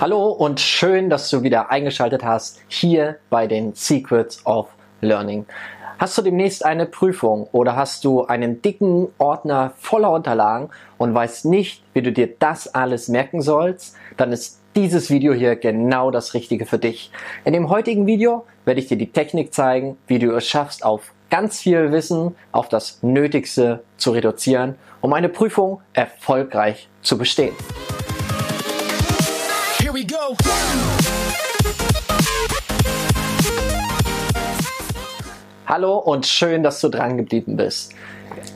Hallo und schön, dass du wieder eingeschaltet hast hier bei den Secrets of Learning. Hast du demnächst eine Prüfung oder hast du einen dicken Ordner voller Unterlagen und weißt nicht, wie du dir das alles merken sollst, dann ist dieses Video hier genau das Richtige für dich. In dem heutigen Video werde ich dir die Technik zeigen, wie du es schaffst, auf ganz viel Wissen auf das Nötigste zu reduzieren, um eine Prüfung erfolgreich zu bestehen. We go. Hallo und schön, dass du dran geblieben bist.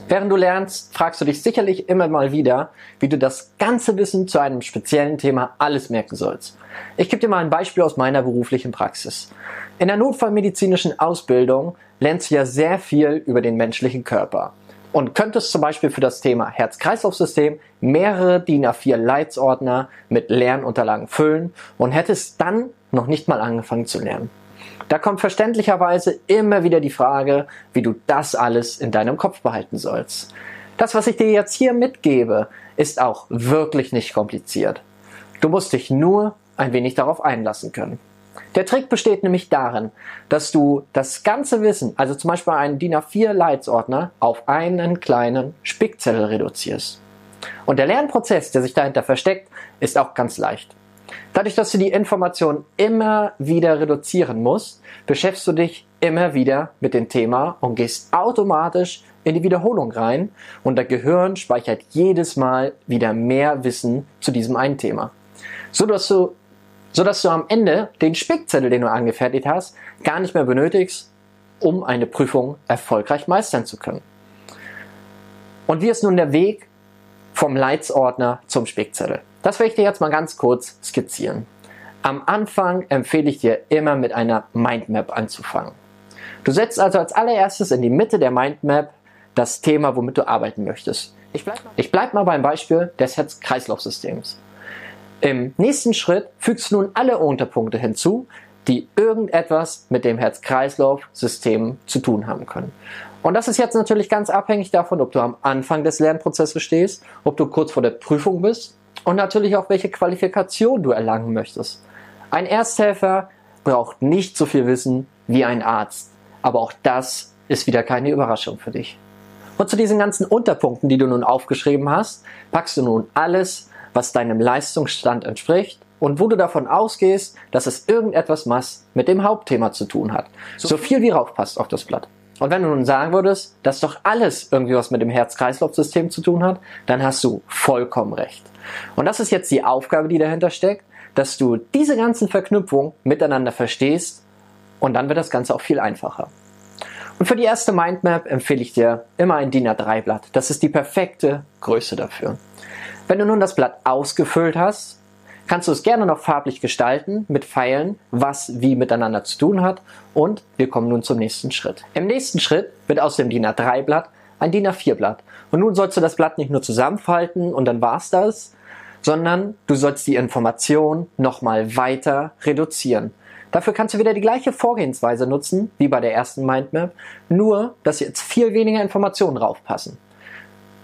Während du lernst, fragst du dich sicherlich immer mal wieder, wie du das ganze Wissen zu einem speziellen Thema alles merken sollst. Ich gebe dir mal ein Beispiel aus meiner beruflichen Praxis. In der notfallmedizinischen Ausbildung lernst du ja sehr viel über den menschlichen Körper und könntest zum Beispiel für das Thema Herz-Kreislauf-System mehrere DIN A4 Leitsordner mit Lernunterlagen füllen und hättest dann noch nicht mal angefangen zu lernen. Da kommt verständlicherweise immer wieder die Frage, wie du das alles in deinem Kopf behalten sollst. Das, was ich dir jetzt hier mitgebe, ist auch wirklich nicht kompliziert. Du musst dich nur ein wenig darauf einlassen können. Der Trick besteht nämlich darin, dass du das ganze Wissen, also zum Beispiel einen DIN A4 Leitsordner, auf einen kleinen Spickzettel reduzierst. Und der Lernprozess, der sich dahinter versteckt, ist auch ganz leicht. Dadurch, dass du die Information immer wieder reduzieren musst, beschäftigst du dich immer wieder mit dem Thema und gehst automatisch in die Wiederholung rein und der Gehirn speichert jedes Mal wieder mehr Wissen zu diesem einen Thema. So dass du, so dass du am Ende den Spickzettel, den du angefertigt hast, gar nicht mehr benötigst, um eine Prüfung erfolgreich meistern zu können. Und wie ist nun der Weg vom Leitsordner zum Spickzettel? Das werde ich dir jetzt mal ganz kurz skizzieren. Am Anfang empfehle ich dir immer mit einer Mindmap anzufangen. Du setzt also als allererstes in die Mitte der Mindmap das Thema, womit du arbeiten möchtest. Ich bleibe mal, bleib mal beim Beispiel des Herz-Kreislauf-Systems. Im nächsten Schritt fügst du nun alle Unterpunkte hinzu, die irgendetwas mit dem Herz-Kreislauf-System zu tun haben können. Und das ist jetzt natürlich ganz abhängig davon, ob du am Anfang des Lernprozesses stehst, ob du kurz vor der Prüfung bist und natürlich auch, welche Qualifikation du erlangen möchtest. Ein Ersthelfer braucht nicht so viel Wissen wie ein Arzt, aber auch das ist wieder keine Überraschung für dich. Und zu diesen ganzen Unterpunkten, die du nun aufgeschrieben hast, packst du nun alles, was deinem Leistungsstand entspricht und wo du davon ausgehst, dass es irgendetwas mit dem Hauptthema zu tun hat. So viel wie raufpasst auf das Blatt. Und wenn du nun sagen würdest, dass doch alles irgendwie was mit dem Herz-Kreislauf-System zu tun hat, dann hast du vollkommen recht. Und das ist jetzt die Aufgabe, die dahinter steckt, dass du diese ganzen Verknüpfungen miteinander verstehst und dann wird das Ganze auch viel einfacher. Und für die erste Mindmap empfehle ich dir immer ein DIN A3-Blatt. Das ist die perfekte Größe dafür. Wenn du nun das Blatt ausgefüllt hast, kannst du es gerne noch farblich gestalten mit Pfeilen, was wie miteinander zu tun hat. Und wir kommen nun zum nächsten Schritt. Im nächsten Schritt wird aus dem DIN A3-Blatt ein DIN A4-Blatt. Und nun sollst du das Blatt nicht nur zusammenfalten und dann war's das, sondern du sollst die Information nochmal weiter reduzieren. Dafür kannst du wieder die gleiche Vorgehensweise nutzen wie bei der ersten Mindmap, nur dass jetzt viel weniger Informationen draufpassen.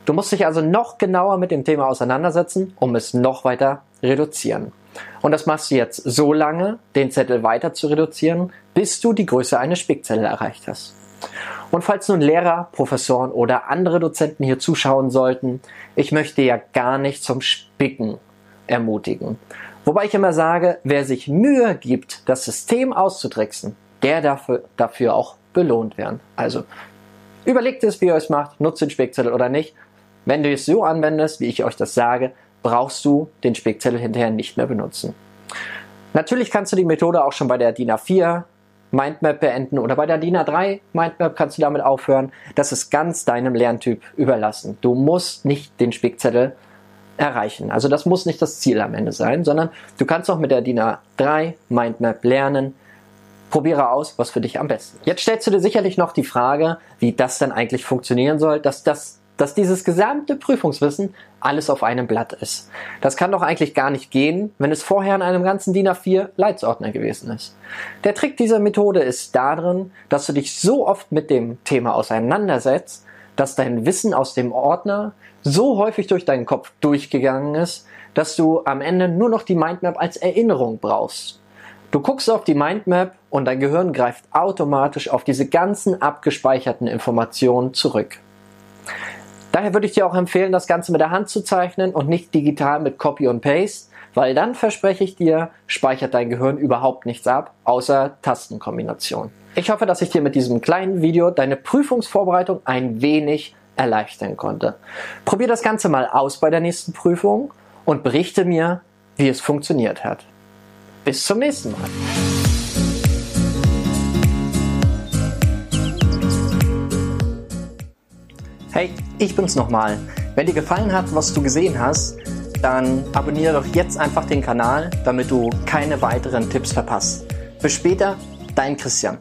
Du musst dich also noch genauer mit dem Thema auseinandersetzen, um es noch weiter reduzieren. Und das machst du jetzt so lange, den Zettel weiter zu reduzieren, bis du die Größe eines Spickzettel erreicht hast. Und falls nun Lehrer, Professoren oder andere Dozenten hier zuschauen sollten, ich möchte ja gar nicht zum Spicken ermutigen. Wobei ich immer sage, wer sich Mühe gibt, das System auszutricksen, der darf dafür auch belohnt werden. Also überlegt es, wie ihr es macht, nutzt den Spickzettel oder nicht. Wenn du es so anwendest, wie ich euch das sage, brauchst du den Spickzettel hinterher nicht mehr benutzen. Natürlich kannst du die Methode auch schon bei der DIN A4 Mindmap beenden oder bei der DIN A3 Mindmap kannst du damit aufhören. Das ist ganz deinem Lerntyp überlassen. Du musst nicht den Spickzettel erreichen. Also das muss nicht das Ziel am Ende sein, sondern du kannst auch mit der DIN A3 Mindmap lernen. Probiere aus, was für dich am besten. Jetzt stellst du dir sicherlich noch die Frage, wie das dann eigentlich funktionieren soll, dass das dass dieses gesamte Prüfungswissen alles auf einem Blatt ist. Das kann doch eigentlich gar nicht gehen, wenn es vorher in einem ganzen DIN A4 Leitsordner gewesen ist. Der Trick dieser Methode ist darin, dass du dich so oft mit dem Thema auseinandersetzt, dass dein Wissen aus dem Ordner so häufig durch deinen Kopf durchgegangen ist, dass du am Ende nur noch die Mindmap als Erinnerung brauchst. Du guckst auf die Mindmap und dein Gehirn greift automatisch auf diese ganzen abgespeicherten Informationen zurück. Daher würde ich dir auch empfehlen, das Ganze mit der Hand zu zeichnen und nicht digital mit Copy und Paste, weil dann verspreche ich dir, speichert dein Gehirn überhaupt nichts ab, außer Tastenkombination. Ich hoffe, dass ich dir mit diesem kleinen Video deine Prüfungsvorbereitung ein wenig erleichtern konnte. Probier das Ganze mal aus bei der nächsten Prüfung und berichte mir, wie es funktioniert hat. Bis zum nächsten Mal. Hey, ich bin's nochmal. Wenn dir gefallen hat, was du gesehen hast, dann abonniere doch jetzt einfach den Kanal, damit du keine weiteren Tipps verpasst. Bis später, dein Christian.